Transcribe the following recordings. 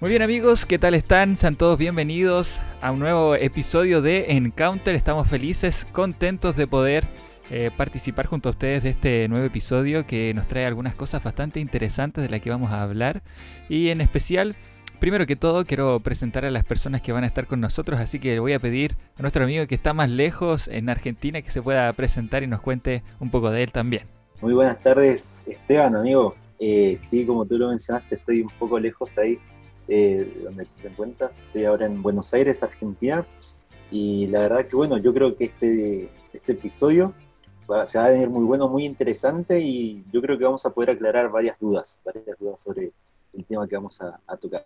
Muy bien amigos, ¿qué tal están? Sean todos bienvenidos a un nuevo episodio de Encounter. Estamos felices, contentos de poder eh, participar junto a ustedes de este nuevo episodio que nos trae algunas cosas bastante interesantes de las que vamos a hablar. Y en especial, primero que todo, quiero presentar a las personas que van a estar con nosotros, así que voy a pedir a nuestro amigo que está más lejos en Argentina que se pueda presentar y nos cuente un poco de él también. Muy buenas tardes, Esteban, amigo. Eh, sí, como tú lo mencionaste, estoy un poco lejos ahí eh, donde te encuentras. Estoy ahora en Buenos Aires, Argentina. Y la verdad que bueno, yo creo que este, este episodio se va a venir muy bueno, muy interesante y yo creo que vamos a poder aclarar varias dudas, varias dudas sobre el tema que vamos a, tocar.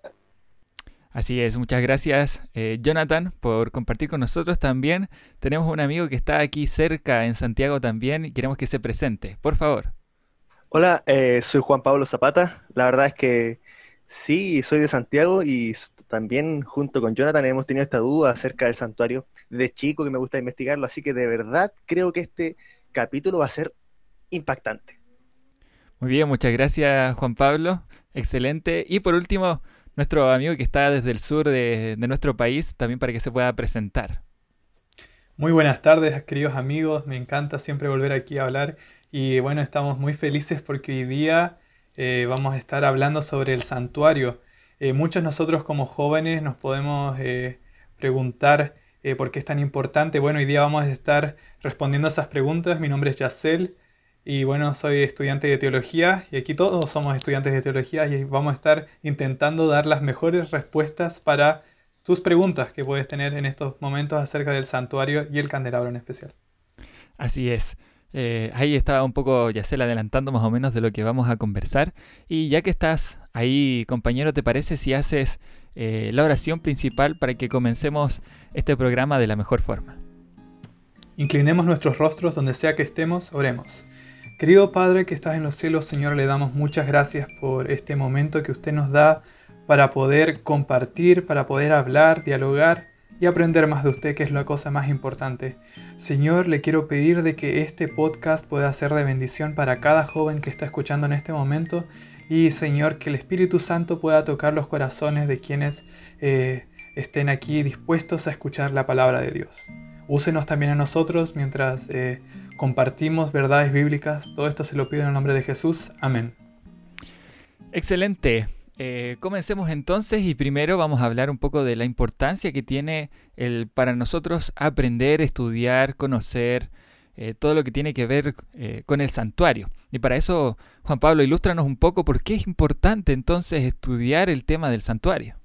Así es, muchas gracias eh, Jonathan por compartir con nosotros también. Tenemos un amigo que está aquí cerca en Santiago también y queremos que se presente, por favor. Hola, eh, soy Juan Pablo Zapata. La verdad es que Sí, soy de Santiago y también junto con Jonathan hemos tenido esta duda acerca del santuario de chico que me gusta investigarlo, así que de verdad creo que este capítulo va a ser impactante. Muy bien, muchas gracias Juan Pablo, excelente. Y por último, nuestro amigo que está desde el sur de, de nuestro país, también para que se pueda presentar. Muy buenas tardes, queridos amigos, me encanta siempre volver aquí a hablar y bueno, estamos muy felices porque hoy día eh, vamos a estar hablando sobre el santuario. Eh, muchos nosotros como jóvenes nos podemos eh, preguntar por qué es tan importante. Bueno, hoy día vamos a estar respondiendo a esas preguntas. Mi nombre es Yacel y bueno, soy estudiante de teología y aquí todos somos estudiantes de teología y vamos a estar intentando dar las mejores respuestas para tus preguntas que puedes tener en estos momentos acerca del santuario y el candelabro en especial. Así es. Eh, ahí estaba un poco Yacel adelantando más o menos de lo que vamos a conversar. Y ya que estás ahí, compañero, ¿te parece si haces eh, la oración principal para que comencemos este programa de la mejor forma? Inclinemos nuestros rostros donde sea que estemos, oremos. Querido Padre que estás en los cielos, Señor, le damos muchas gracias por este momento que usted nos da para poder compartir, para poder hablar, dialogar y aprender más de usted, que es la cosa más importante. Señor, le quiero pedir de que este podcast pueda ser de bendición para cada joven que está escuchando en este momento y Señor, que el Espíritu Santo pueda tocar los corazones de quienes eh, estén aquí dispuestos a escuchar la palabra de Dios. Úsenos también a nosotros mientras eh, compartimos verdades bíblicas. Todo esto se lo pido en el nombre de Jesús. Amén. Excelente. Eh, comencemos entonces y primero vamos a hablar un poco de la importancia que tiene el, para nosotros aprender, estudiar, conocer eh, todo lo que tiene que ver eh, con el santuario. Y para eso, Juan Pablo, ilústranos un poco por qué es importante entonces estudiar el tema del santuario.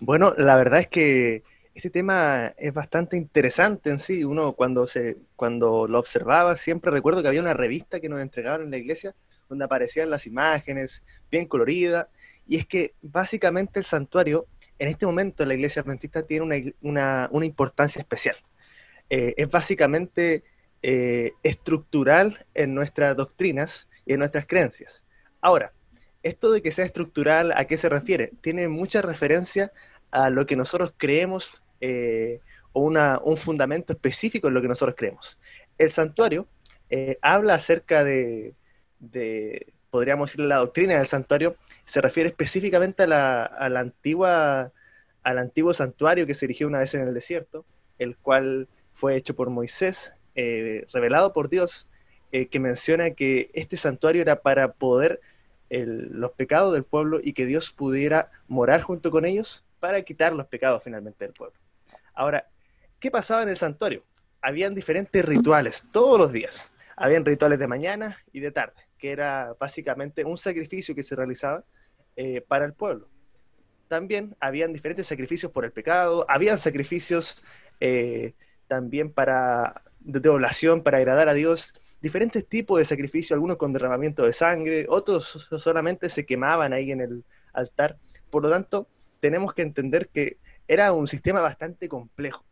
Bueno, la verdad es que este tema es bastante interesante en sí. Uno cuando, se, cuando lo observaba, siempre recuerdo que había una revista que nos entregaban en la iglesia donde aparecían las imágenes bien coloridas y es que básicamente el santuario, en este momento la iglesia adventista tiene una, importancia especial. Eh, es básicamente eh, estructural en nuestras doctrinas y en nuestras creencias. Ahora, esto de que sea estructural, ¿a qué se refiere? Tiene mucha referencia a lo que nosotros creemos eh, o un fundamento específico en lo que nosotros creemos. El santuario habla acerca de, podríamos decir, la doctrina del santuario, se refiere específicamente a la, antigua, al antiguo santuario que se erigió una vez en el desierto, el cual fue hecho por Moisés, eh, revelado por Dios, eh, que menciona que este santuario era para poder los pecados del pueblo y que Dios pudiera morar junto con ellos para quitar los pecados finalmente del pueblo. Ahora, ¿qué pasaba en el santuario? Habían diferentes rituales todos los días. Habían rituales de mañana y de tarde que era básicamente un sacrificio que se realizaba eh, para el pueblo. También habían diferentes sacrificios por el pecado, habían sacrificios eh, también para de oblación, para agradar a Dios, diferentes tipos de sacrificios, algunos con derramamiento de sangre, otros solamente se quemaban ahí en el altar. Por lo tanto, tenemos que entender que era un sistema bastante complejo.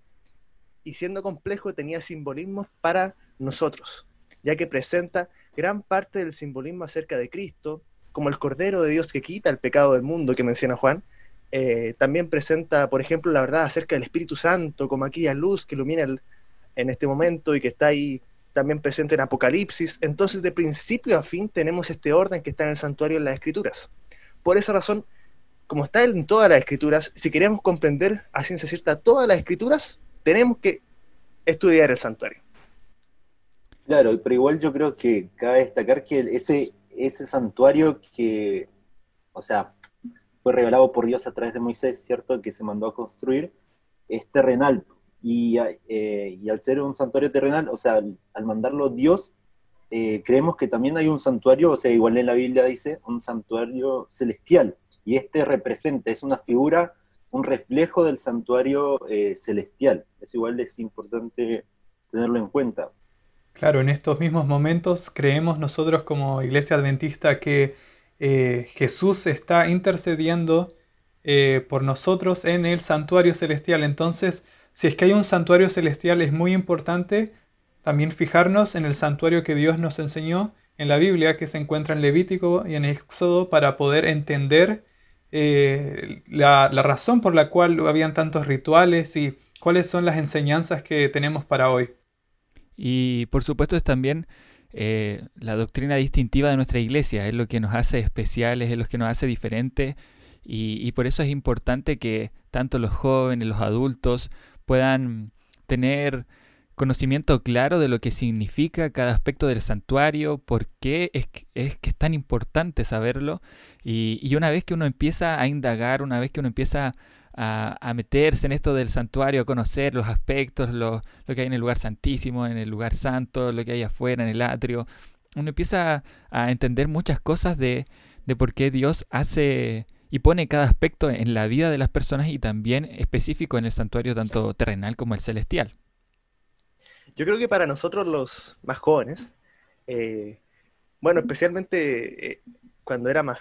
Y siendo complejo tenía simbolismos para nosotros, ya que presenta gran parte del simbolismo acerca de Cristo, como el Cordero de Dios que quita el pecado del mundo que menciona Juan, eh, también presenta, por ejemplo, la verdad acerca del Espíritu Santo, como aquella luz que ilumina en este momento y que está ahí también presente en Apocalipsis. Entonces, de principio a fin tenemos este orden que está en el santuario en las Escrituras. Por esa razón, como está en todas las escrituras, si queremos comprender a ciencia cierta todas las escrituras, tenemos que estudiar el santuario. Claro, pero igual yo creo que cabe destacar que ese, ese santuario que, o sea, fue revelado por Dios a través de Moisés, ¿cierto? Que se mandó a construir, es terrenal. Y, eh, y al ser un santuario terrenal, o sea, al, mandarlo Dios, eh, creemos que también hay un santuario, o sea, igual en la Biblia dice, un santuario celestial. Y este representa, es una figura, un reflejo del santuario eh, celestial. Es igual es importante tenerlo en cuenta. Claro, en estos mismos momentos creemos nosotros como iglesia adventista que eh, Jesús está intercediendo eh, por nosotros en el santuario celestial. Entonces, si es que hay un santuario celestial, es muy importante también fijarnos en el santuario que Dios nos enseñó en la Biblia, que se encuentra en Levítico y en Éxodo, para poder entender eh, la, la razón por la cual habían tantos rituales y cuáles son las enseñanzas que tenemos para hoy. Y por supuesto es también eh, la doctrina distintiva de nuestra iglesia, es lo que nos hace especiales, es lo que nos hace diferentes. Y, por eso es importante que tanto los jóvenes, los adultos puedan tener conocimiento claro de lo que significa cada aspecto del santuario, por qué es, es que es tan importante saberlo. Y, y, una vez que uno empieza a indagar, una vez que uno empieza a, meterse en esto del santuario, a conocer los aspectos, lo, que hay en el lugar santísimo, en el lugar santo, lo que hay afuera, en el atrio. Uno empieza a, entender muchas cosas de, de por qué Dios hace y pone cada aspecto en la vida de las personas y también específico en el santuario tanto terrenal como el celestial. Yo creo que para nosotros los más jóvenes, eh, bueno, especialmente eh, cuando era más,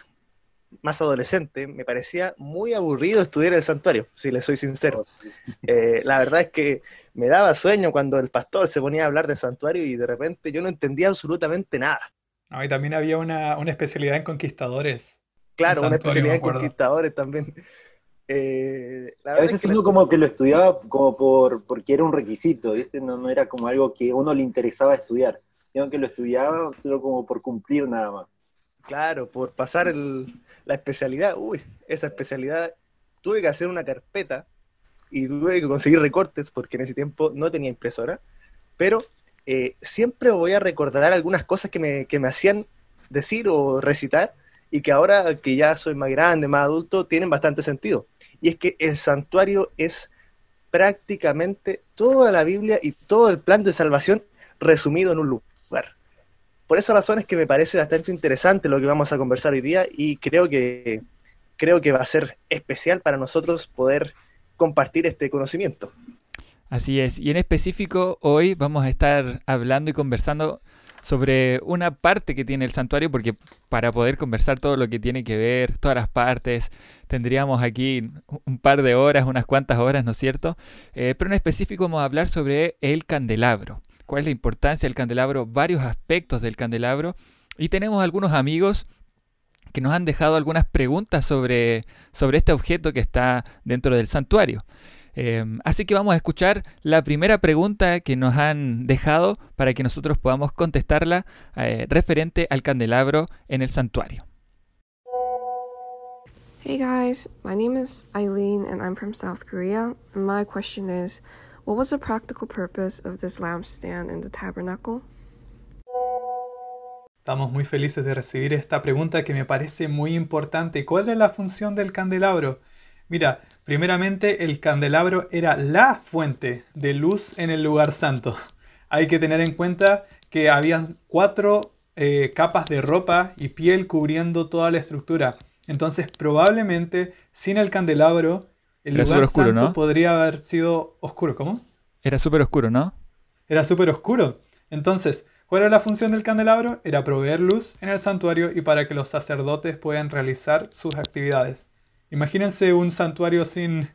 más adolescente, me parecía muy aburrido estudiar el santuario, si le soy sincero. Oh, eh, la verdad es que me daba sueño cuando el pastor se ponía a hablar del santuario y de repente yo no entendía absolutamente nada. y también había una, especialidad en conquistadores. Claro, una especialidad en conquistadores también. Eh, a veces uno como que lo estudiaba como por porque era un requisito, ¿viste? No, no era como algo que uno le interesaba estudiar, sino que lo estudiaba solo como por cumplir nada más. Claro, por pasar la especialidad. Uy, esa especialidad. Tuve que hacer una carpeta y tuve que conseguir recortes porque en ese tiempo no tenía impresora. Pero eh, siempre voy a recordar algunas cosas que me, que me hacían decir o recitar y que ahora que ya soy más grande, más adulto, tienen bastante sentido. Y es que el santuario es prácticamente toda la Biblia y todo el plan de salvación resumido en un lugar por esa razón es que me parece bastante interesante lo que vamos a conversar hoy día y creo que, creo que va a ser especial para nosotros poder compartir este conocimiento. Así es, y en específico hoy vamos a estar hablando y conversando sobre una parte que tiene el santuario, porque para poder conversar todo lo que tiene que ver, todas las partes, tendríamos aquí un par de horas, unas cuantas horas, ¿no es cierto? Eh, pero en específico vamos a hablar sobre el candelabro cuál es la importancia del candelabro, varios aspectos del candelabro. Y tenemos algunos amigos que nos han dejado algunas preguntas sobre, sobre este objeto que está dentro del santuario. Em, así que vamos a escuchar la primera pregunta que nos han dejado para que nosotros podamos contestarla eh, referente al candelabro en el santuario. Hey guys, my name is Eileen and I'm from South Korea. My question is What was the practical purpose of this lampstand in the tabernacle? Estamos muy felices de recibir esta pregunta que me parece muy importante. ¿Cuál es la función del candelabro? Mira, primeramente el candelabro era la fuente de luz en el lugar santo. Hay que tener en cuenta que habían cuatro eh, capas de ropa y piel cubriendo toda la estructura. Entonces probablemente sin el candelabro el Era lugar oscuro, santo ¿no? podría haber sido oscuro. ¿Cómo? Era súper oscuro, ¿no? Era súper oscuro. Entonces, ¿cuál era la función del candelabro? Era proveer luz en el santuario y para que los sacerdotes puedan realizar sus actividades. Imagínense un santuario sin,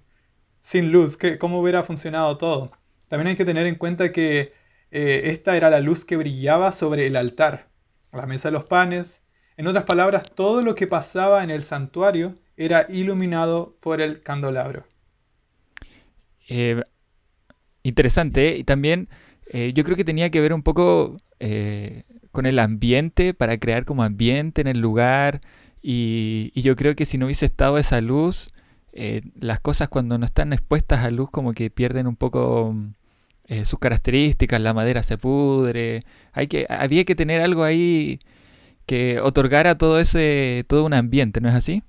sin luz, que, ¿cómo hubiera funcionado todo? También hay que tener en cuenta que eh, esta era la luz que brillaba sobre el altar, la mesa de los panes. En otras palabras, todo lo que pasaba en el santuario era iluminado por el candelabro. Eh, interesante, ¿eh? y también eh, yo creo que tenía que ver un poco con el ambiente, para crear como ambiente en el lugar Y, y, yo creo que si no hubiese estado esa luz, las cosas cuando no están expuestas a luz como que pierden un poco sus características, la madera se pudre, hay que, había que tener algo ahí que otorgara todo ese, todo un ambiente, ¿no es así?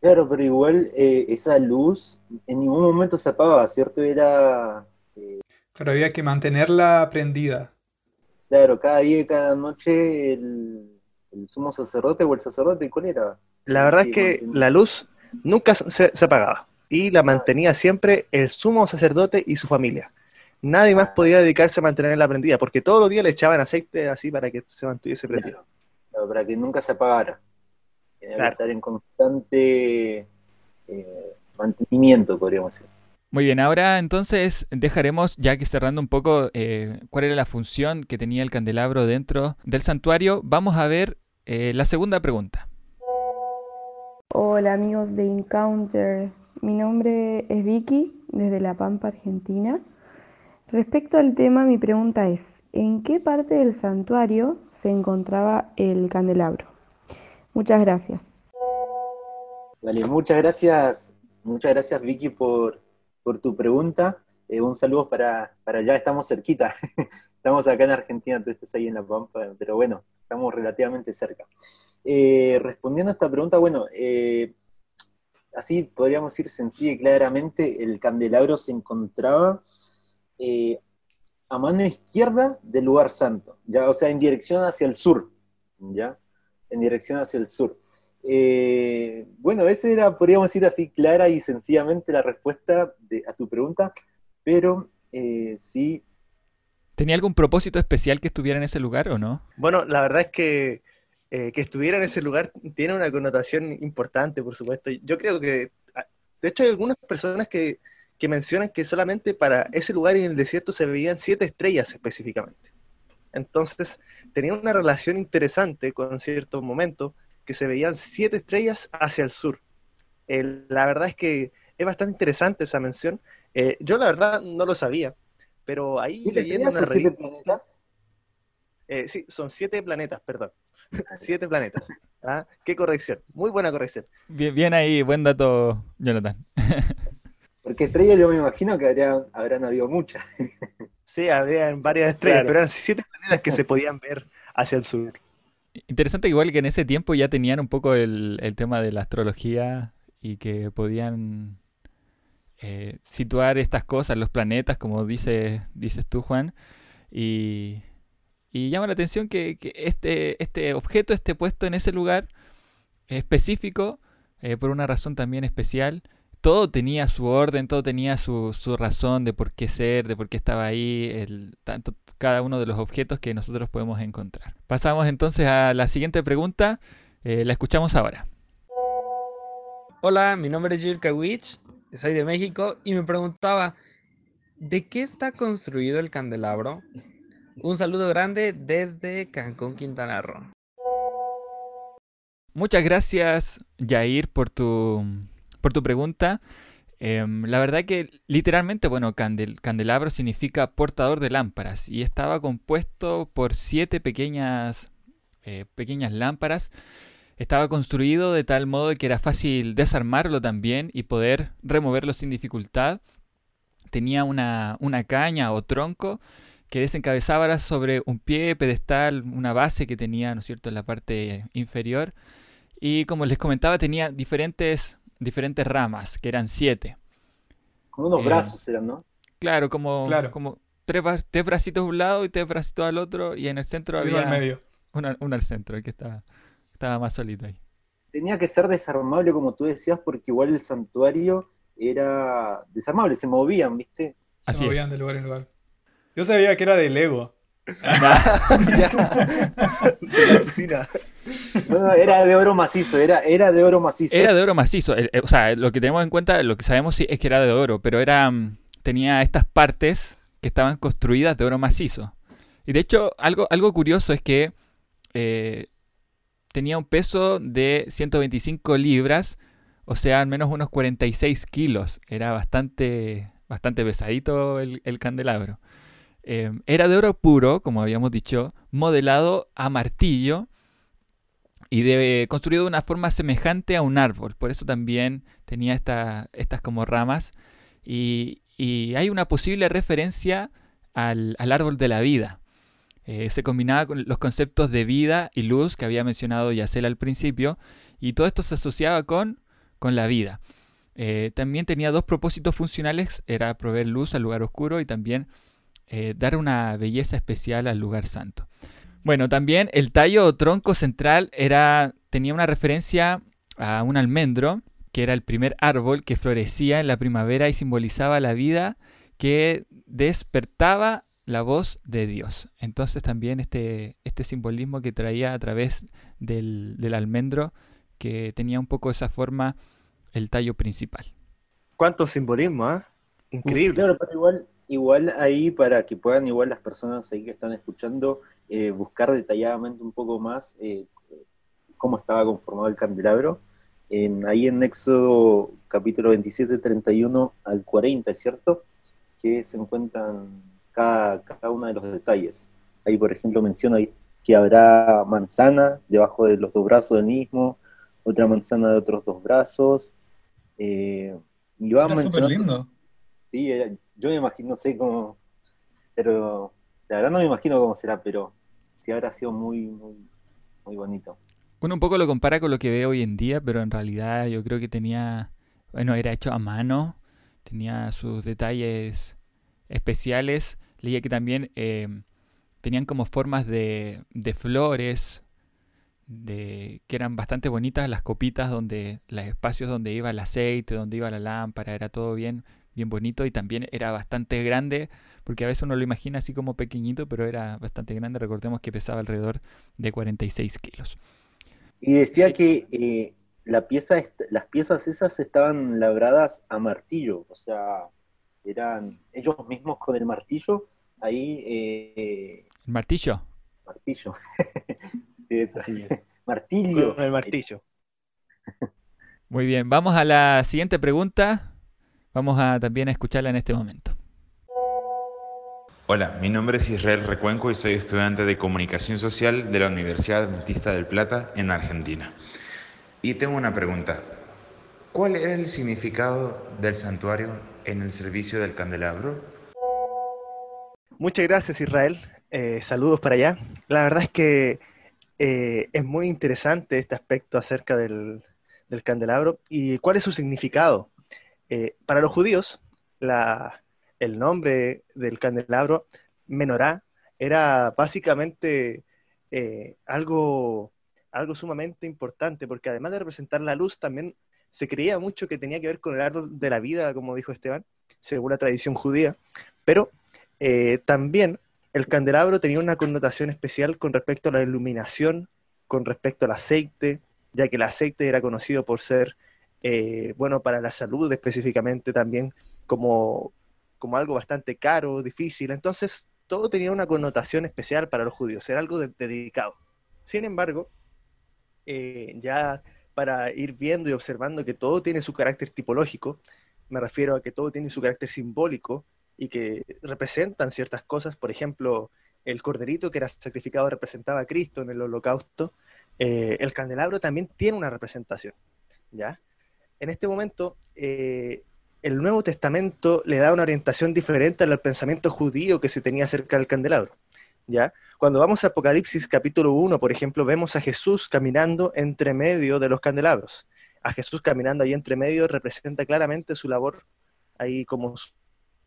Claro, pero igual eh, esa luz en ningún momento se apagaba, ¿cierto? Era... Claro, había que mantenerla prendida. Claro, cada día y cada noche el, el sumo sacerdote o el sacerdote, ¿cuál era? La verdad es que la luz nunca se, apagaba y la mantenía siempre el sumo sacerdote y su familia. Nadie más podía dedicarse a mantenerla prendida porque todos los días le echaban aceite así para que se mantuviese prendida. para que nunca se apagara. Estar en constante eh, mantenimiento, podríamos decir. Muy bien, ahora entonces dejaremos, ya que cerrando un poco eh, cuál era la función que tenía el candelabro dentro del santuario, vamos a ver eh, la segunda pregunta. Hola amigos de Encounter, mi nombre es Vicky desde La Pampa, Argentina. Respecto al tema, mi pregunta es, ¿en qué parte del santuario se encontraba el candelabro? Muchas gracias. Vale, muchas gracias, muchas gracias Vicky por, tu pregunta. Eh, un saludo para, para allá, estamos cerquita. estamos acá en Argentina, tú estás ahí en La Pampa, pero bueno, estamos relativamente cerca. Eh, respondiendo a esta pregunta, bueno, eh, así podríamos ir sencilla y claramente, el candelabro se encontraba a mano izquierda del lugar santo, ya, o sea, en dirección hacia el sur, ya, en dirección hacia el sur. bueno, esa era, podríamos decir así, clara y sencillamente la respuesta a tu pregunta, pero sí. ¿Tenía algún propósito especial que estuviera en ese lugar o no? Bueno, la verdad es que eh, que estuviera en ese lugar tiene una connotación importante, por supuesto. Yo creo que, ah, de hecho, hay algunas personas que, que mencionan que solamente para ese lugar en el desierto se veían siete estrellas específicamente. Entonces, tenía una relación interesante con cierto momento que se veían siete estrellas hacia el sur. la verdad es que es bastante interesante esa mención. Eh, yo la verdad no lo sabía, pero ahí leyendo una siete planetas? Eh, sí, son siete planetas, perdón. Siete planetas. ¿Ah? Qué corrección. Muy buena corrección. Bien, bien ahí, buen dato, Jonathan. Porque estrellas yo me imagino que habrían, habrán habido muchas. Sí, habían varias estrellas, pero eran siete planetas que se podían ver hacia el sur. Interesante igual que en ese tiempo ya tenían un poco el, tema de la astrología y que podían eh, situar estas cosas, los planetas, como dice, dices tú, Juan, y, y llama la atención que, este, este objeto esté puesto en ese lugar específico, eh, por una razón también especial. Todo tenía su orden, todo tenía su, su, razón de por qué ser, de por qué estaba ahí, el, tanto, cada uno de los objetos que nosotros podemos encontrar. Pasamos entonces a la siguiente pregunta, eh, la escuchamos ahora. Hola, mi nombre es Jill Kawich, soy de México y me preguntaba, ¿de qué está construido el candelabro? Un saludo grande desde Cancún, Quintana Roo. Muchas gracias, Jair, por tu, por tu pregunta. Em, la verdad que literalmente, bueno, candelabro significa portador de lámparas y estaba compuesto por siete pequeñas, eh, pequeñas lámparas. Estaba construido de tal modo que era fácil desarmarlo también y poder removerlo sin dificultad. Tenía una, una caña o tronco que desencabezaba sobre un pie, pedestal, una base que tenía, ¿no es cierto?, en la parte inferior. Y como les comentaba, tenía diferentes, diferentes ramas, que eran siete. Como unos eh, brazos eran, ¿no? Claro, como, como tres, tres, bracitos a un lado y tres bracitos al otro, y en el centro había... Uno al medio. Uno, al centro, el que estaba, estaba más solito ahí. Tenía que ser desarmable, como tú decías, porque igual el santuario era desarmable, se movían, ¿viste? Se movían de lugar en lugar. Yo sabía que era de Lego. no, era de oro macizo, era, era de oro macizo. Era de oro macizo. o sea, lo que tenemos en cuenta, lo que sabemos sí, es que era de oro, pero era mm, tenía estas partes que estaban construidas de oro macizo. Y de hecho, algo, algo curioso es que eh, tenía un peso de 125 libras, o sea, al menos unos 46 kilos. Era bastante, bastante pesadito el candelabro. Em, era de oro puro, como habíamos dicho, modelado a martillo y construido de una forma semejante a un árbol. Por eso también tenía estas como ramas. Y, hay una posible referencia al, árbol de la vida. Eh, se combinaba con los conceptos de vida y luz que había mencionado Yacel al principio. Y todo esto se asociaba con, con la vida. Eh, también tenía dos propósitos funcionales. Era proveer luz al lugar oscuro y también eh, dar una belleza especial al lugar santo. Bueno, también el tallo o tronco central era, tenía una referencia a un almendro, que era el primer árbol que florecía en la primavera y simbolizaba la vida que despertaba la voz de Dios. Entonces también este, este simbolismo que traía a través del, almendro, que tenía un poco esa forma, el tallo principal. ¿Cuánto simbolismo, ¿eh? Increíble. claro, pero igual igual ahí para que puedan igual las personas ahí que están escuchando eh, buscar detalladamente un poco más eh, cómo estaba conformado el candelabro. En, ahí en Éxodo capítulo 27, 31 al 40, ¿es cierto? Que se encuentran cada, cada uno de los detalles. Ahí, por ejemplo, menciona que habrá manzana debajo de los dos brazos del mismo, otra manzana de otros dos brazos. Eh, y va lindo. Sí, yo me imagino, no sé cómo, pero la verdad no me imagino cómo será, pero sí habrá sido muy, muy, muy bonito. Uno un poco lo compara con lo que ve hoy en día, pero en realidad yo creo que tenía, bueno, era hecho a mano, tenía sus detalles especiales. Leía que también eh, tenían como formas de, de flores, de, que eran bastante bonitas las copitas donde los espacios donde iba el aceite, donde iba la lámpara, era todo bien bien bonito y también era bastante grande, porque a veces uno lo imagina así como pequeñito, pero era bastante grande. Recordemos que pesaba alrededor de 46 kilos. Y decía que eh, la pieza, las piezas esas estaban labradas a martillo, o sea, eran ellos mismos con el martillo ahí. Eh, ¿El martillo? Martillo. Martillo. el martillo. Muy bien, vamos a la siguiente pregunta. Vamos a también a escucharla en este momento. Hola, mi nombre es Israel Recuenco y soy estudiante de Comunicación Social de la Universidad Adventista del Plata en Argentina. Y tengo una pregunta. ¿Cuál era el significado del santuario en el servicio del candelabro? Muchas gracias Israel. Eh, saludos para allá. La verdad es que eh, es muy interesante este aspecto acerca del, del candelabro y cuál es su significado. Eh, para los judíos, el nombre del candelabro, menorá, era básicamente eh, algo, algo sumamente importante, porque además de representar la luz, también se creía mucho que tenía que ver con el árbol de la vida, como dijo Esteban, según la tradición judía, pero eh, también el candelabro tenía una connotación especial con respecto a la iluminación, con respecto al aceite, ya que el aceite era conocido por ser eh, bueno, para la salud específicamente también como, como algo bastante caro, difícil. Entonces, todo tenía una connotación especial para los judíos, era algo dedicado. Sin embargo, eh, ya para ir viendo y observando que todo tiene su carácter tipológico, me refiero a que todo tiene su carácter simbólico y que representan ciertas cosas, por ejemplo, el corderito que era sacrificado representaba a Cristo en el holocausto, eh, el candelabro también tiene una representación, ¿ya? En este momento eh, el Nuevo Testamento le da una orientación diferente al pensamiento judío que se tenía acerca del candelabro. ¿ya? Cuando vamos a Apocalipsis capítulo 1, por ejemplo, vemos a Jesús caminando entre medio de los candelabros. A Jesús caminando ahí entre medio representa claramente su labor ahí como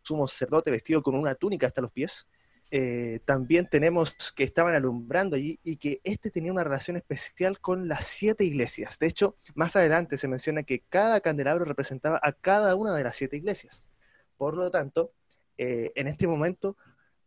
sumo sacerdote vestido con una túnica hasta los pies, eh, también tenemos que estaban alumbrando allí y que este tenía una relación especial con las siete iglesias. De hecho, más adelante se menciona que cada candelabro representaba a cada una de las siete iglesias. Por lo tanto, eh, en este momento,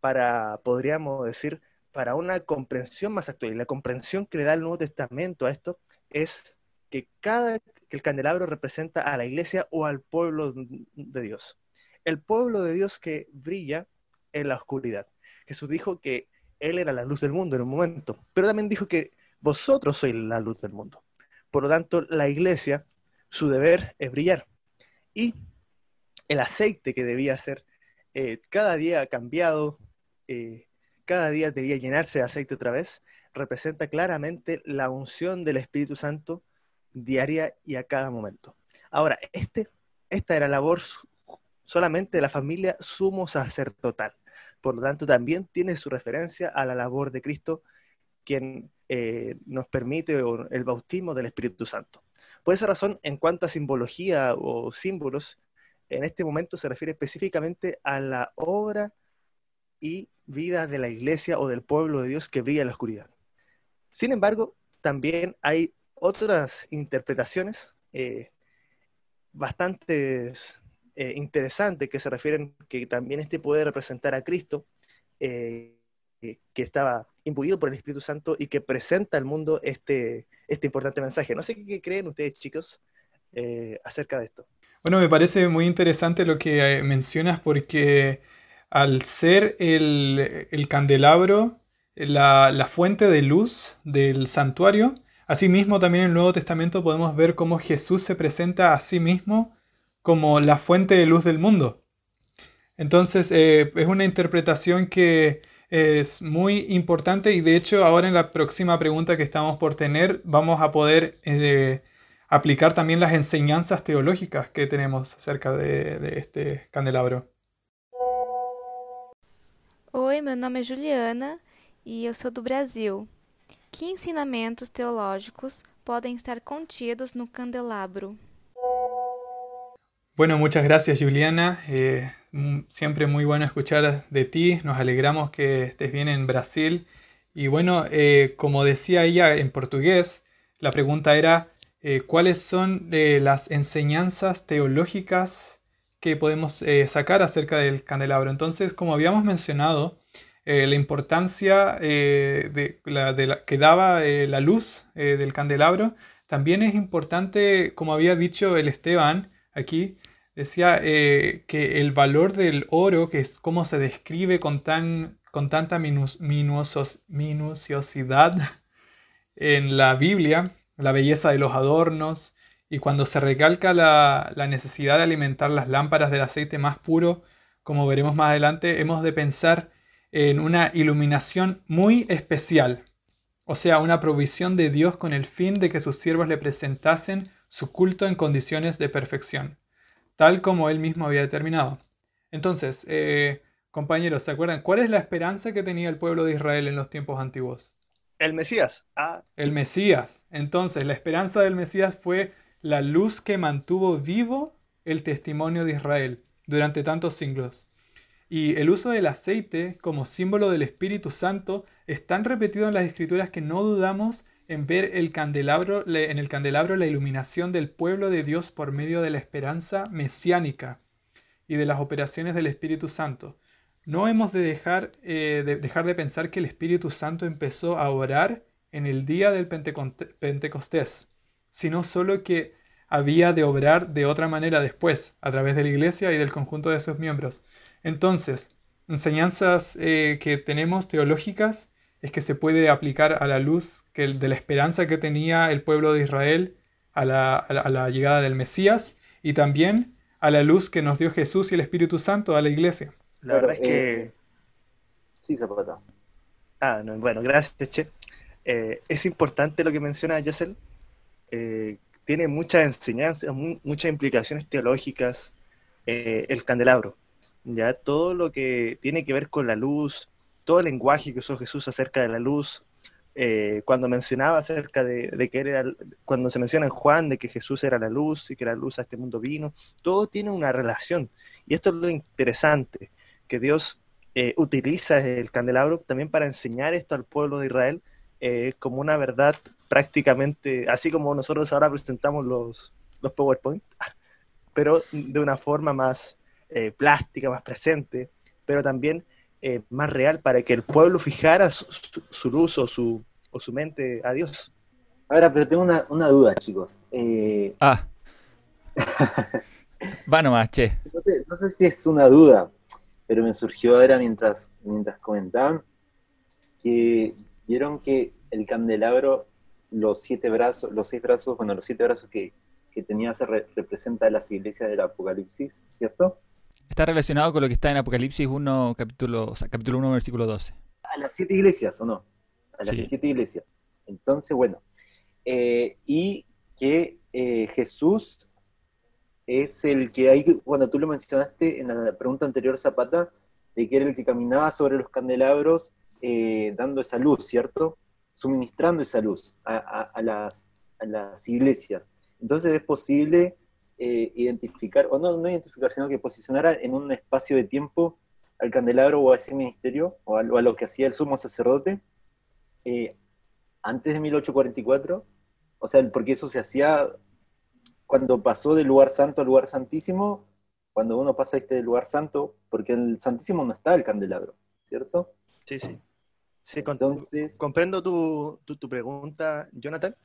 para, podríamos decir, para una comprensión más actual, y la comprensión que le da el Nuevo Testamento a esto es que cada que el candelabro representa a la iglesia o al pueblo de Dios. El pueblo de Dios que brilla en la oscuridad. Jesús dijo que Él era la luz del mundo en un momento, pero también dijo que vosotros sois la luz del mundo. Por lo tanto, la iglesia, su deber es brillar. Y el aceite que debía ser eh, cada día cambiado, eh, cada día debía llenarse de aceite otra vez, representa claramente la unción del Espíritu Santo diaria y a cada momento. Ahora, este, esta era labor solamente de la familia sumo sacerdotal. Por lo tanto, también tiene su referencia a la labor de Cristo, quien eh, nos permite el bautismo del Espíritu Santo. Por esa razón, en cuanto a simbología o símbolos, en este momento se refiere específicamente a la obra y vida de la iglesia o del pueblo de Dios que brilla en la oscuridad. Sin embargo, también hay otras interpretaciones eh, bastante eh, interesantes que se refieren que también este puede representar a Cristo, eh, que estaba imbuido por el Espíritu Santo y que presenta al mundo este, este importante mensaje. No sé qué creen ustedes, chicos, acerca de esto. Bueno, me parece muy interesante lo que mencionas porque al ser el, candelabro la, fuente de luz del santuario, asimismo también en el Nuevo Testamento podemos ver cómo Jesús se presenta a sí mismo como la fuente de luz del mundo. Entonces eh, es una interpretación que es muy importante y de hecho ahora en la próxima pregunta que estamos por tener vamos a poder eh, aplicar también las enseñanzas teológicas que tenemos acerca de, este candelabro. Oi, meu nome é Juliana e eu sou do Brasil. Que ensinamentos teológicos podem estar contidos no candelabro? Bueno, muchas gracias Juliana. Eh, siempre muy bueno escuchar de ti. Nos alegramos que estés bien en Brasil. Y bueno, eh, como decía ella en portugués, la pregunta era, eh, ¿cuáles son eh, las enseñanzas teológicas que podemos sacar acerca del candelabro. Entonces, como habíamos mencionado, la importancia de, la, que daba la luz del candelabro, también es importante, como había dicho el Esteban aquí, decía que el valor del oro, que es cómo se describe con, tan, con tanta minuciosidad en la Biblia, la belleza de los adornos, y cuando se recalca la, necesidad de alimentar las lámparas del aceite más puro, como veremos más adelante, hemos de pensar en una iluminación muy especial, o sea, una provisión de Dios con el fin de que sus siervos le presentasen su culto en condiciones de perfección, tal como él mismo había determinado. Entonces, eh, compañeros, ¿se acuerdan cuál es la esperanza que tenía el pueblo de Israel en los tiempos antiguos? El Mesías. Ah. El Mesías. Entonces, la esperanza del Mesías fue la luz que mantuvo vivo el testimonio de Israel durante tantos siglos. Y el uso del aceite como símbolo del Espíritu Santo es tan repetido en las Escrituras que no dudamos en ver el candelabro, en el candelabro la iluminación del pueblo de Dios por medio de la esperanza mesiánica y de las operaciones del Espíritu Santo. No hemos de dejar, eh, de dejar de pensar que el Espíritu Santo empezó a orar en el día del Pentecostés sino solo que había de obrar de otra manera después, a través de la iglesia y del conjunto de sus miembros. Entonces, enseñanzas eh, que tenemos teológicas es que se puede aplicar a la luz que, de la esperanza que tenía el pueblo de Israel a la, llegada del Mesías y también a la luz que nos dio Jesús y el Espíritu Santo a la iglesia. La verdad es que... Eh, sí, Zapata. Ah, bueno, gracias, Che. Eh, es importante lo que menciona Yacel, eh, tiene muchas enseñanzas, muchas implicaciones teológicas, eh, el candelabro. Ya todo lo que tiene que ver con la luz, todo el lenguaje que usó Jesús acerca de la luz, eh, cuando mencionaba acerca de, que era, cuando se menciona en Juan de que Jesús era la luz y que la luz a este mundo vino, todo tiene una relación. Y esto es lo interesante, que Dios utiliza el candelabro también para enseñar esto al pueblo de Israel como una verdad prácticamente, así como nosotros ahora presentamos los, los PowerPoint, pero de una forma más eh, plástica, más presente, pero también eh, más real para que el pueblo fijara su, luz o su, o su mente a Dios. Ahora, pero tengo una, una duda, chicos. Eh... Ah. Va nomás, che. No sé, no sé, si es una duda, pero me surgió ahora mientras, mientras comentaban que vieron que el candelabro los siete brazos, los seis brazos, bueno, los siete brazos que, tenía se representa las iglesias del Apocalipsis, ¿cierto? Está relacionado con lo que está en Apocalipsis 1, capítulo, capítulo 1, versículo 12. A las siete iglesias, ¿o no? a las siete iglesias. Entonces, bueno, eh, y que eh, Jesús es el que hay, bueno, tú lo mencionaste en la pregunta anterior, Zapata, de que era el que caminaba sobre los candelabros eh, dando esa luz, ¿cierto? Suministrando esa luz a, las, a las, iglesias. Entonces es posible identificar, o no, no identificar, sino que posicionar en un espacio de tiempo al candelabro o a ese ministerio, o a, lo que hacía el sumo sacerdote, antes de 1844, o sea, porque eso se hacía cuando pasó del lugar santo al lugar santísimo, cuando uno pasa este lugar santo, porque en el santísimo no está el candelabro, ¿cierto? Sí, sí. Sí, Entonces, comprendo tu, tu, pregunta, Jonathan.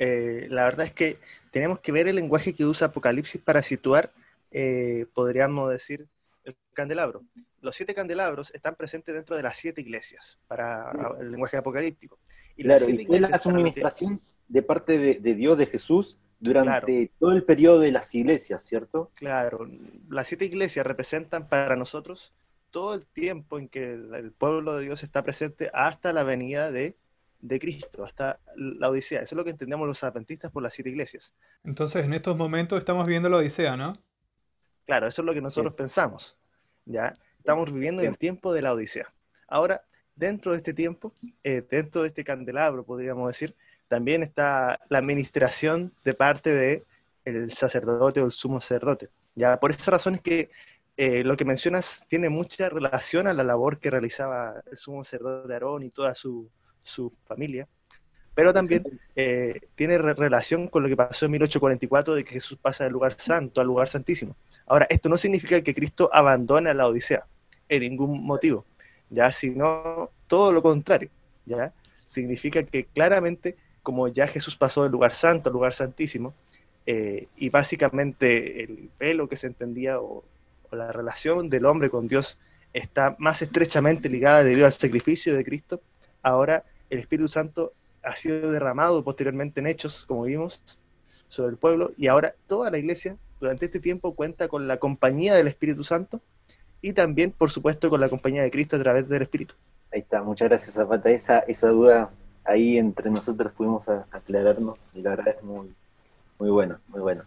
Eh, la verdad es que tenemos que ver el lenguaje que usa Apocalipsis para situar, eh, podríamos decir, el candelabro. Los siete candelabros están presentes dentro de las siete iglesias, para el lenguaje apocalíptico. Y claro, y fue la administración de parte de, Dios, de Jesús, durante todo el periodo de las iglesias, ¿cierto? Claro, las siete iglesias representan para nosotros todo el tiempo en que el, pueblo de Dios está presente hasta la venida de, Cristo, hasta la Odisea. Eso es lo que entendemos los adventistas por las siete iglesias. Entonces, en estos momentos estamos viendo la Odisea, ¿no? Claro, eso es lo que nosotros pensamos. ¿ya? Estamos viviendo el tiempo de la Odisea. Ahora, dentro de este tiempo, eh, dentro de este candelabro, podríamos decir, también está la administración de parte del el sacerdote o el sumo sacerdote. Ya por esa razón es que eh, lo que mencionas tiene mucha relación a la labor que realizaba el sumo sacerdote Aarón y toda su, su familia, pero también eh, tiene relación con lo que pasó en 1844 de que Jesús pasa del lugar santo al lugar santísimo. Ahora, esto no significa que Cristo abandone la Odisea en ningún motivo ya, sino todo lo contrario, ya, significa que claramente, como ya Jesús pasó del lugar santo al lugar santísimo, eh, y básicamente el velo que se entendía o, la relación del hombre con Dios está más estrechamente ligada debido al sacrificio de Cristo, ahora el Espíritu Santo ha sido derramado posteriormente en hechos, como vimos, sobre el pueblo, y ahora toda la iglesia durante este tiempo cuenta con la compañía del Espíritu Santo y también, por supuesto, con la compañía de Cristo a través del Espíritu. Ahí está, muchas gracias Zapata. Esa, esa duda ahí entre nosotros pudimos aclararnos y la verdad es muy, muy buena, muy buena.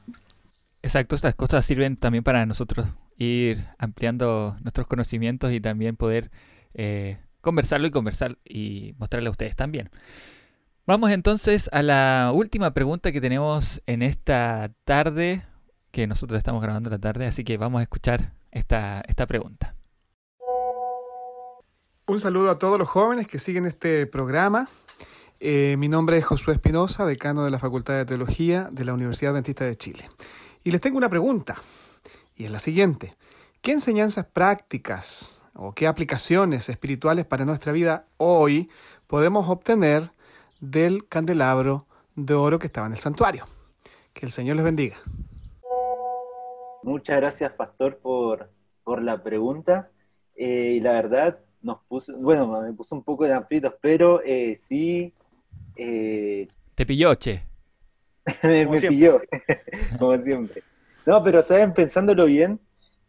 Exacto, estas cosas sirven también para nosotros ir ampliando nuestros conocimientos y también poder eh, conversarlo y conversar y mostrarle a ustedes también. Vamos entonces a la última pregunta que tenemos en esta tarde, que nosotros estamos grabando la tarde, así que vamos a escuchar esta, esta pregunta. Un saludo a todos los jóvenes que siguen este programa. Eh, mi nombre es Josué Espinosa, decano de la Facultad de Teología de la Universidad Adventista de Chile. Y les tengo una pregunta, y es la siguiente. ¿Qué enseñanzas prácticas o qué aplicaciones espirituales para nuestra vida hoy podemos obtener del candelabro de oro que estaba en el santuario? Que el Señor les bendiga. Muchas gracias, Pastor, por, la pregunta. Eh, y la verdad, nos puso, bueno, me puso un poco de amplitos, pero eh, sí. Eh, Te pilló, che. me, pilló, como siempre. No, pero saben, pensándolo bien,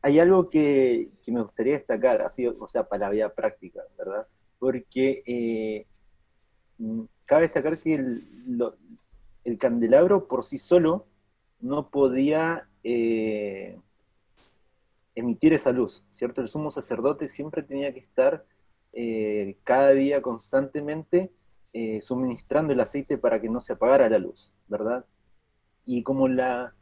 hay algo que, me gustaría destacar, así, o sea, para la vida práctica, ¿verdad? Porque mm, cabe destacar que el, el candelabro por sí solo no podía eh, emitir esa luz, ¿cierto? El sumo sacerdote siempre tenía que estar eh, cada día constantemente eh, suministrando el aceite para que no se apagara la luz, ¿verdad? Y como la,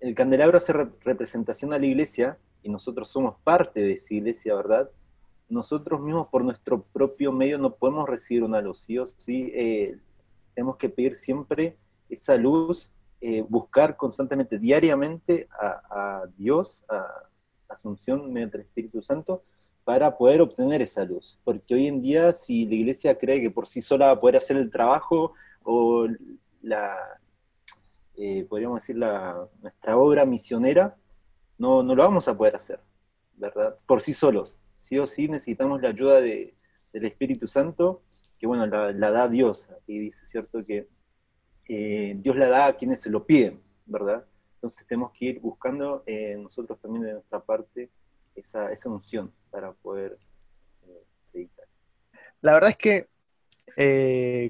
el candelabro hace representación a la iglesia, y nosotros somos parte de esa iglesia, ¿verdad? Nosotros mismos por nuestro propio medio no podemos recibir una luz, ¿sí sí? tenemos que pedir siempre esa luz eh, buscar constantemente, diariamente a, Dios, a Asunción mediante el Espíritu Santo, para poder obtener esa luz. Porque hoy en día, si la iglesia cree que por sí sola va a poder hacer el trabajo o la, eh, podríamos decir, la, nuestra obra misionera, no, no lo vamos a poder hacer, ¿verdad? Por sí solos. Sí o sí necesitamos la ayuda de, del Espíritu Santo, que bueno, la, la da Dios. Y dice, ¿cierto? Que eh, Dios la da a quienes se lo piden, ¿verdad? Entonces tenemos que ir buscando eh, nosotros también de nuestra parte esa, esa unción para poder eh. La verdad es que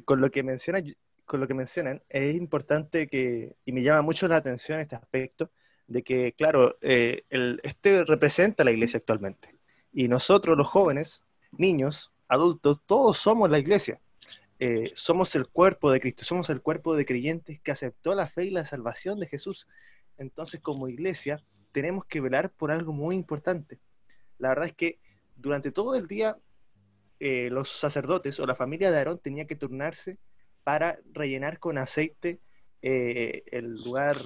con lo que menciona, con lo que mencionan, es importante que, y me llama mucho la atención este aspecto, de que, claro, eh, este representa la iglesia actualmente. Y nosotros, los jóvenes, niños, adultos, todos somos la iglesia. Eh, somos el cuerpo de Cristo, somos el cuerpo de creyentes que aceptó la fe y la salvación de Jesús. Entonces, como iglesia, tenemos que velar por algo muy importante. La verdad es que durante todo el día, eh, los sacerdotes o la familia de Aarón tenía que turnarse para rellenar con aceite el lugar,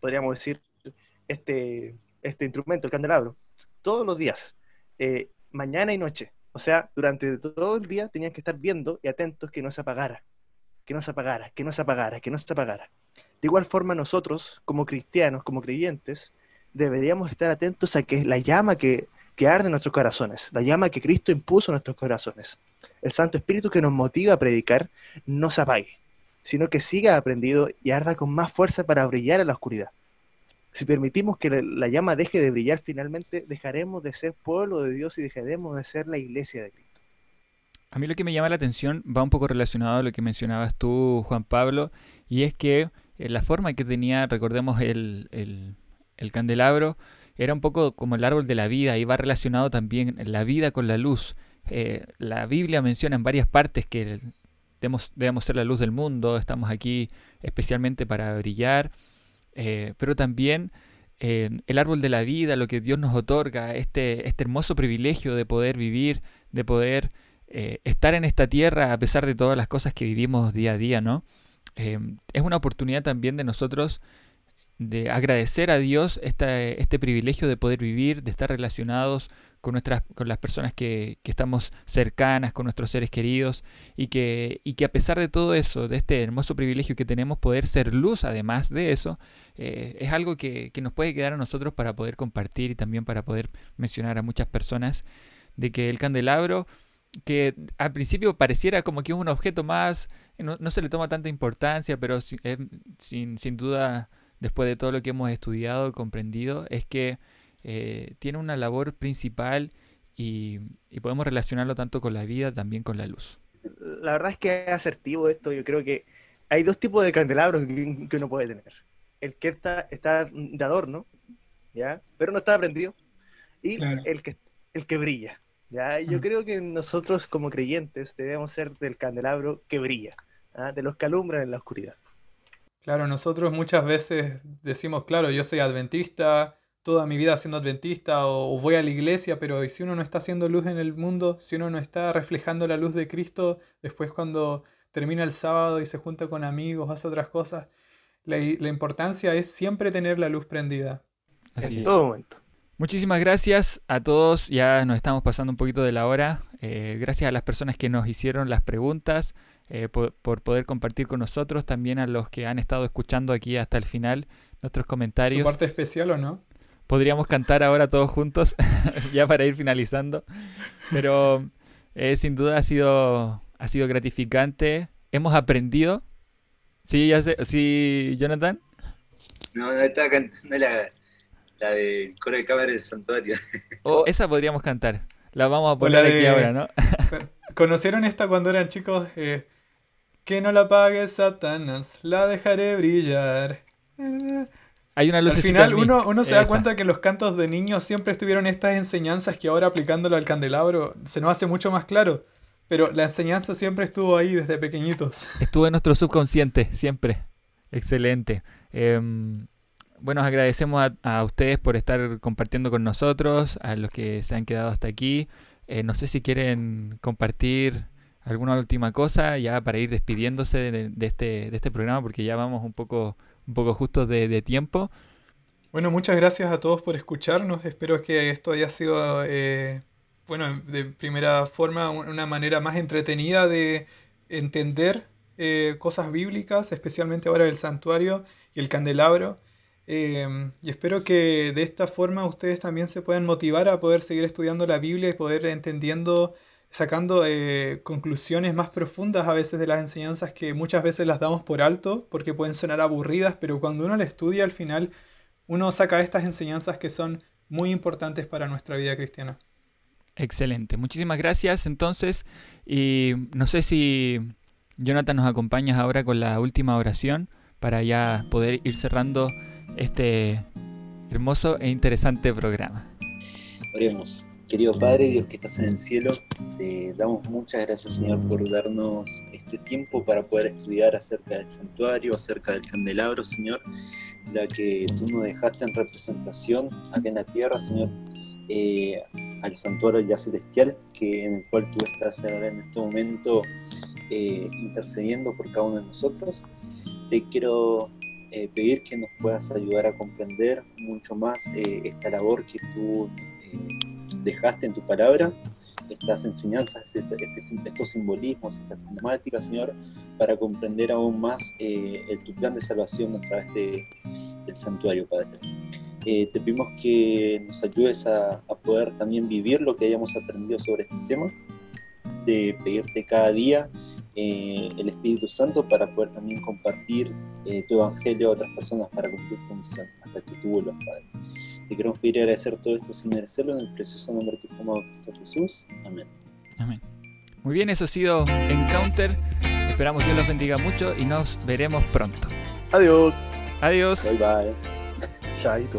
podríamos decir, este, este instrumento, el candelabro, todos los días, eh, mañana y noche. O sea, durante todo el día tenían que estar viendo y atentos que no se apagara, que no se apagara, que no se apagara, que no se apagara. De igual forma nosotros, como cristianos, como creyentes, deberíamos estar atentos a que la llama que, que arde en nuestros corazones, la llama que Cristo impuso en nuestros corazones, el Santo Espíritu que nos motiva a predicar, no se apague, sino que siga aprendido y arda con más fuerza para brillar en la oscuridad. Si permitimos que la llama deje de brillar, finalmente dejaremos de ser pueblo de Dios y dejaremos de ser la iglesia de Cristo. A mí lo que me llama la atención va un poco relacionado a lo que mencionabas tú, Juan Pablo, y es que eh, la forma que tenía, recordemos, el, el, candelabro, era un poco como el árbol de la vida y va relacionado también la vida con la luz. Eh, la Biblia menciona en varias partes que debemos, debemos, ser la luz del mundo, estamos aquí especialmente para brillar, eh, pero también el árbol de la vida, lo que Dios nos otorga, este, este hermoso privilegio de poder vivir, de poder estar en esta tierra a pesar de todas las cosas que vivimos día a día, ¿no? Es una oportunidad también de nosotros de agradecer a Dios este, privilegio de poder vivir, de estar relacionados con, nuestras, con las personas que, estamos cercanas, con nuestros seres queridos, y que, y que a pesar de todo eso, de este hermoso privilegio que tenemos, poder ser luz además de eso, eh, es algo que, que nos puede quedar a nosotros para poder compartir y también para poder mencionar a muchas personas de que el candelabro que al principio pareciera como que es un objeto más, no, se le toma tanta importancia, pero sin, sin, duda, después de todo lo que hemos estudiado, comprendido, es que eh, tiene una labor principal y, podemos relacionarlo tanto con la vida, también con la luz. La verdad es que es asertivo esto, yo creo que hay dos tipos de candelabros que, uno puede tener. El que está, está de adorno, ¿ya? pero no está prendido, y el, que, el que brilla. ¿ya? Yo mm. creo que nosotros como creyentes debemos ser del candelabro que brilla, ¿ah? de los que alumbran en la oscuridad. Claro, nosotros muchas veces decimos, claro, yo soy adventista, toda mi vida siendo adventista o, voy a la iglesia, pero si uno no está haciendo luz en el mundo, si uno no está reflejando la luz de Cristo, después cuando termina el sábado y se junta con amigos, hace otras cosas, la, importancia es siempre tener la luz prendida. Así en todo momento. Muchísimas gracias a todos, ya nos estamos pasando un poquito de la hora. Eh, gracias a las personas que nos hicieron las preguntas, eh, por, poder compartir con nosotros, también a los que han estado escuchando aquí hasta el final nuestros comentarios. ¿Su parte especial o no? Podríamos cantar ahora todos juntos, ya para ir finalizando. Pero eh, sin duda ha sido, ha sido gratificante. Hemos aprendido. ¿Sí, ya sé, ¿Sí, Jonathan? No, no estaba cantando la la del coro de cámara del santuario. Oh, esa podríamos cantar. La vamos a poner aquí ahora, ¿no? ¿Conocieron esta cuando eran chicos? Eh, que no la pague Satanás, la dejaré brillar. Hay una luz Al final uno, uno se da cuenta que los cantos de niños siempre estuvieron estas enseñanzas que ahora aplicándolo al candelabro se nos hace mucho más claro. Pero la enseñanza siempre estuvo ahí desde pequeñitos. Estuvo en nuestro subconsciente, siempre. Excelente. Em, bueno, agradecemos a, ustedes por estar compartiendo con nosotros, a los que se han quedado hasta aquí. Eh, no sé si quieren compartir alguna última cosa ya para ir despidiéndose de, este, de este programa porque ya vamos un poco, un poco justos de, tiempo. Bueno, muchas gracias a todos por escucharnos. Espero que esto haya sido, eh, bueno, de primera forma, una manera más entretenida de entender eh, cosas bíblicas, especialmente ahora el santuario y el candelabro. Em, y espero que de esta forma ustedes también se puedan motivar a poder seguir estudiando la Biblia y poder entendiendo, sacando eh, conclusiones más profundas a veces de las enseñanzas que muchas veces las damos por alto porque pueden sonar aburridas, pero cuando uno la estudia al final uno saca estas enseñanzas que son muy importantes para nuestra vida cristiana. Excelente, muchísimas gracias entonces y no sé si Jonathan, nos acompañas ahora con la última oración para ya poder ir cerrando este hermoso e interesante programa. Oremos. Querido Padre, Dios que estás en el cielo, te damos muchas gracias Señor por darnos este tiempo para poder estudiar acerca del santuario, acerca del candelabro, Señor, la que tú nos dejaste en representación acá en la tierra, Señor, eh, al santuario ya celestial, que, en el cual tú estás ahora en este momento eh, intercediendo por cada uno de nosotros. Te quiero eh, pedir que nos puedas ayudar a comprender mucho más esta labor que tú dejaste en tu palabra, estas enseñanzas, este, este estos simbolismos, estas temáticas, Señor, para comprender aún más tu plan de salvación a través de, del santuario, Padre. Eh, te pedimos que nos ayudes a, poder también vivir lo que hayamos aprendido sobre este tema, de pedirte cada día eh, el Espíritu Santo para poder también compartir eh, tu evangelio a otras personas para cumplir tu misión hasta que tú vuelvas, Padre. Te queremos pedir y agradecer todo esto sin merecerlo en el precioso nombre de tu amado Cristo Jesús. Amén. Amén. Muy bien, eso ha sido Encounter. Esperamos que Dios los bendiga mucho y nos veremos pronto. Adiós. Adiós. Bye bye. Chaito.